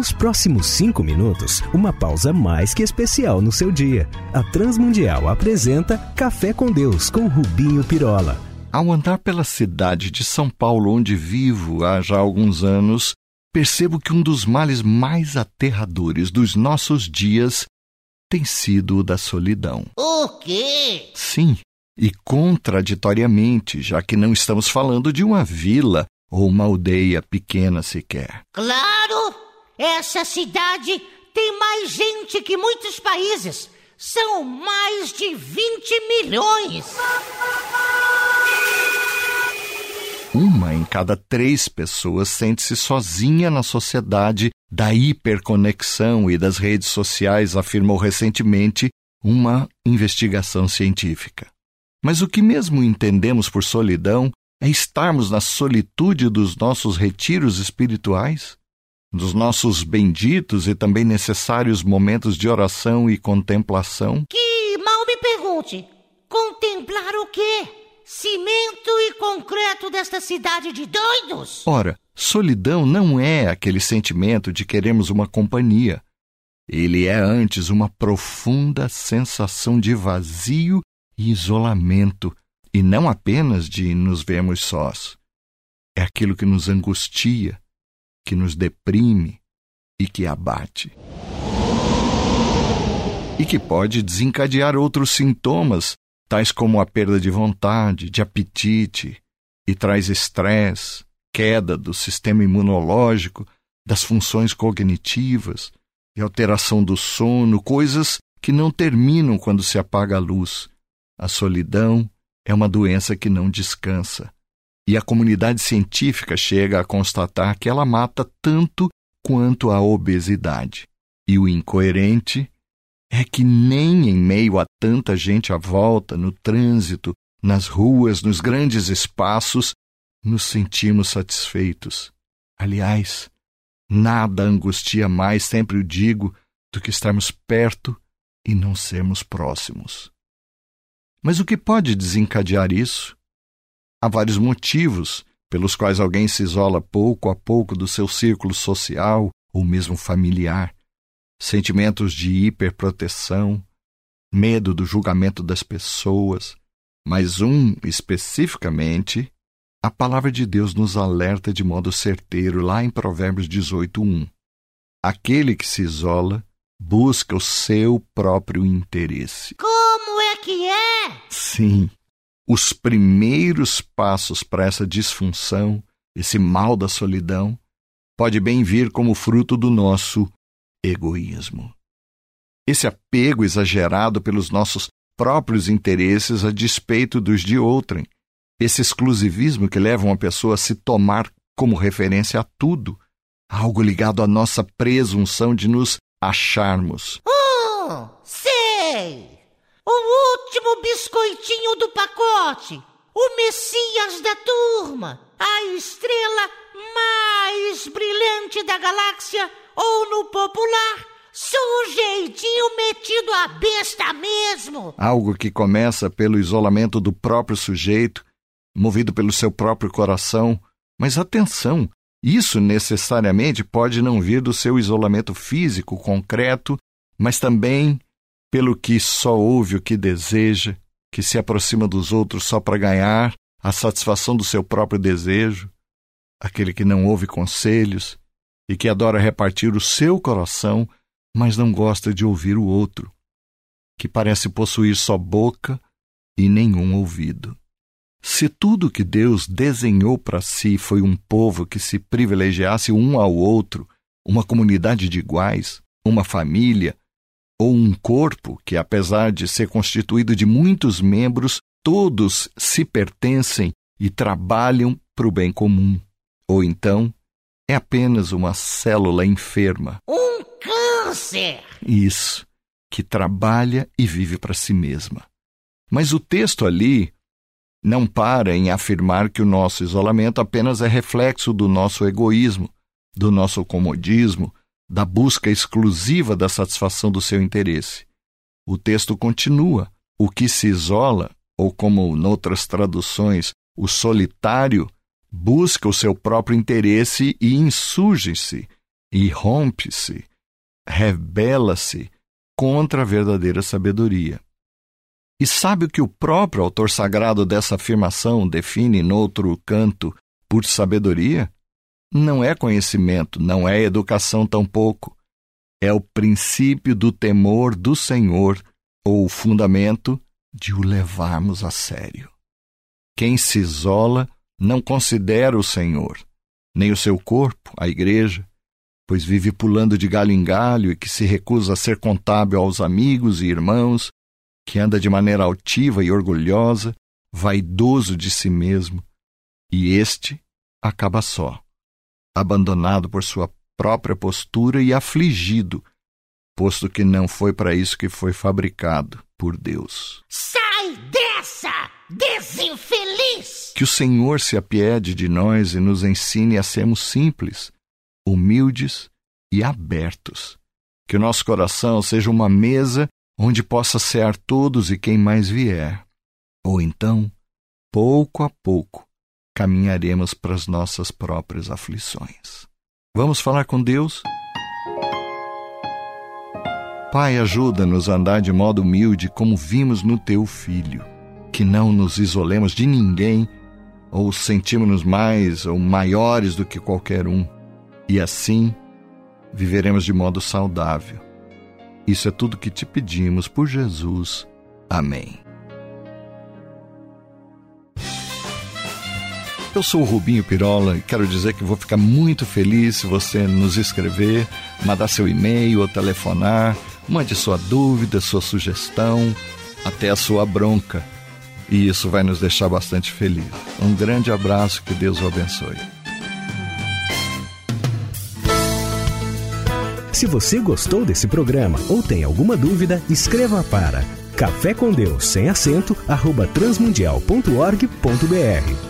Nos próximos cinco minutos, uma pausa mais que especial no seu dia. A Transmundial apresenta Café com Deus com Rubinho Pirola. Ao andar pela cidade de São Paulo, onde vivo há já alguns anos, percebo que um dos males mais aterradores dos nossos dias tem sido o da solidão. O quê? Sim, e contraditoriamente, já que não estamos falando de uma vila ou uma aldeia pequena sequer. Claro! Essa cidade tem mais gente que muitos países. São mais de 20 milhões. Uma em cada três pessoas sente-se sozinha na sociedade da hiperconexão e das redes sociais, afirmou recentemente uma investigação científica. Mas o que mesmo entendemos por solidão é estarmos na solitude dos nossos retiros espirituais, dos nossos benditos e também necessários momentos de oração e contemplação. Que mal me pergunte, contemplar o quê? Cimento e concreto desta cidade de doidos? Ora, solidão não é aquele sentimento de queremos uma companhia. Ele é antes uma profunda sensação de vazio e isolamento, e não apenas de nos vermos sós. É aquilo que nos angustia, que nos deprime e que abate. E que pode desencadear outros sintomas tais como a perda de vontade, de apetite, e traz estresse, queda do sistema imunológico, das funções cognitivas e alteração do sono, coisas que não terminam quando se apaga a luz. A solidão é uma doença que não descansa. E a comunidade científica chega a constatar que ela mata tanto quanto a obesidade. E o incoerente é que nem em meio a tanta gente à volta, no trânsito, nas ruas, nos grandes espaços, nos sentimos satisfeitos. Aliás, nada angustia mais, sempre o digo, do que estarmos perto e não sermos próximos. Mas o que pode desencadear isso? Há vários motivos pelos quais alguém se isola pouco a pouco do seu círculo social ou mesmo familiar sentimentos de hiperproteção, medo do julgamento das pessoas, mas um especificamente, a palavra de Deus nos alerta de modo certeiro lá em Provérbios 18:1. Aquele que se isola busca o seu próprio interesse. Como é que é? Sim. Os primeiros passos para essa disfunção, esse mal da solidão, pode bem vir como fruto do nosso egoísmo. Esse apego exagerado pelos nossos próprios interesses a despeito dos de outrem, esse exclusivismo que leva uma pessoa a se tomar como referência a tudo, algo ligado à nossa presunção de nos acharmos. Oh, sei! O último biscoitinho do pacote, o Messias da turma, a estrela mais brilhante da galáxia ou no popular, sujeitinho metido a besta mesmo. Algo que começa pelo isolamento do próprio sujeito, movido pelo seu próprio coração. Mas atenção, isso necessariamente pode não vir do seu isolamento físico concreto, mas também pelo que só ouve o que deseja, que se aproxima dos outros só para ganhar a satisfação do seu próprio desejo, aquele que não ouve conselhos, e que adora repartir o seu coração, mas não gosta de ouvir o outro, que parece possuir só boca e nenhum ouvido. Se tudo que Deus desenhou para si foi um povo que se privilegiasse um ao outro, uma comunidade de iguais, uma família, ou um corpo que, apesar de ser constituído de muitos membros, todos se pertencem e trabalham para o bem comum. Ou então, é apenas uma célula enferma. Um câncer! Isso, que trabalha e vive para si mesma. Mas o texto ali não para em afirmar que o nosso isolamento apenas é reflexo do nosso egoísmo, do nosso comodismo, da busca exclusiva da satisfação do seu interesse. O texto continua: o que se isola, ou como noutras traduções, o solitário, busca o seu próprio interesse e insurge-se, e rompe-se, rebela-se contra a verdadeira sabedoria. E sabe o que o próprio autor sagrado dessa afirmação define noutro canto por sabedoria? Não é conhecimento, não é educação tampouco. É o princípio do temor do Senhor, ou o fundamento de o levarmos a sério. Quem se isola não considera o Senhor, nem o seu corpo, a igreja, pois vive pulando de galho em galho e que se recusa a ser contábil aos amigos e irmãos, que anda de maneira altiva e orgulhosa, vaidoso de si mesmo, e este acaba só, abandonado por sua própria postura e afligido, posto que não foi para isso que foi fabricado por Deus. Sai dessa, desinfeliz! Que o Senhor se apiede de nós e nos ensine a sermos simples, humildes e abertos. Que o nosso coração seja uma mesa onde possa cear todos e quem mais vier. Ou então, pouco a pouco, caminharemos para as nossas próprias aflições. Vamos falar com Deus? Pai, ajuda-nos a andar de modo humilde como vimos no teu filho, que não nos isolemos de ninguém ou sentimos-nos mais ou maiores do que qualquer um, e assim viveremos de modo saudável isso é tudo que te pedimos por Jesus. Amém. Eu sou o Rubinho Pirola e quero dizer que vou ficar muito feliz se você nos escrever, mandar seu e-mail ou telefonar, mande sua dúvida, sua sugestão, até a sua bronca. E isso vai nos deixar bastante felizes. Um grande abraço, que Deus o abençoe. Se você gostou desse programa ou tem alguma dúvida, escreva para café com Deus sem acento arroba transmundial.org.br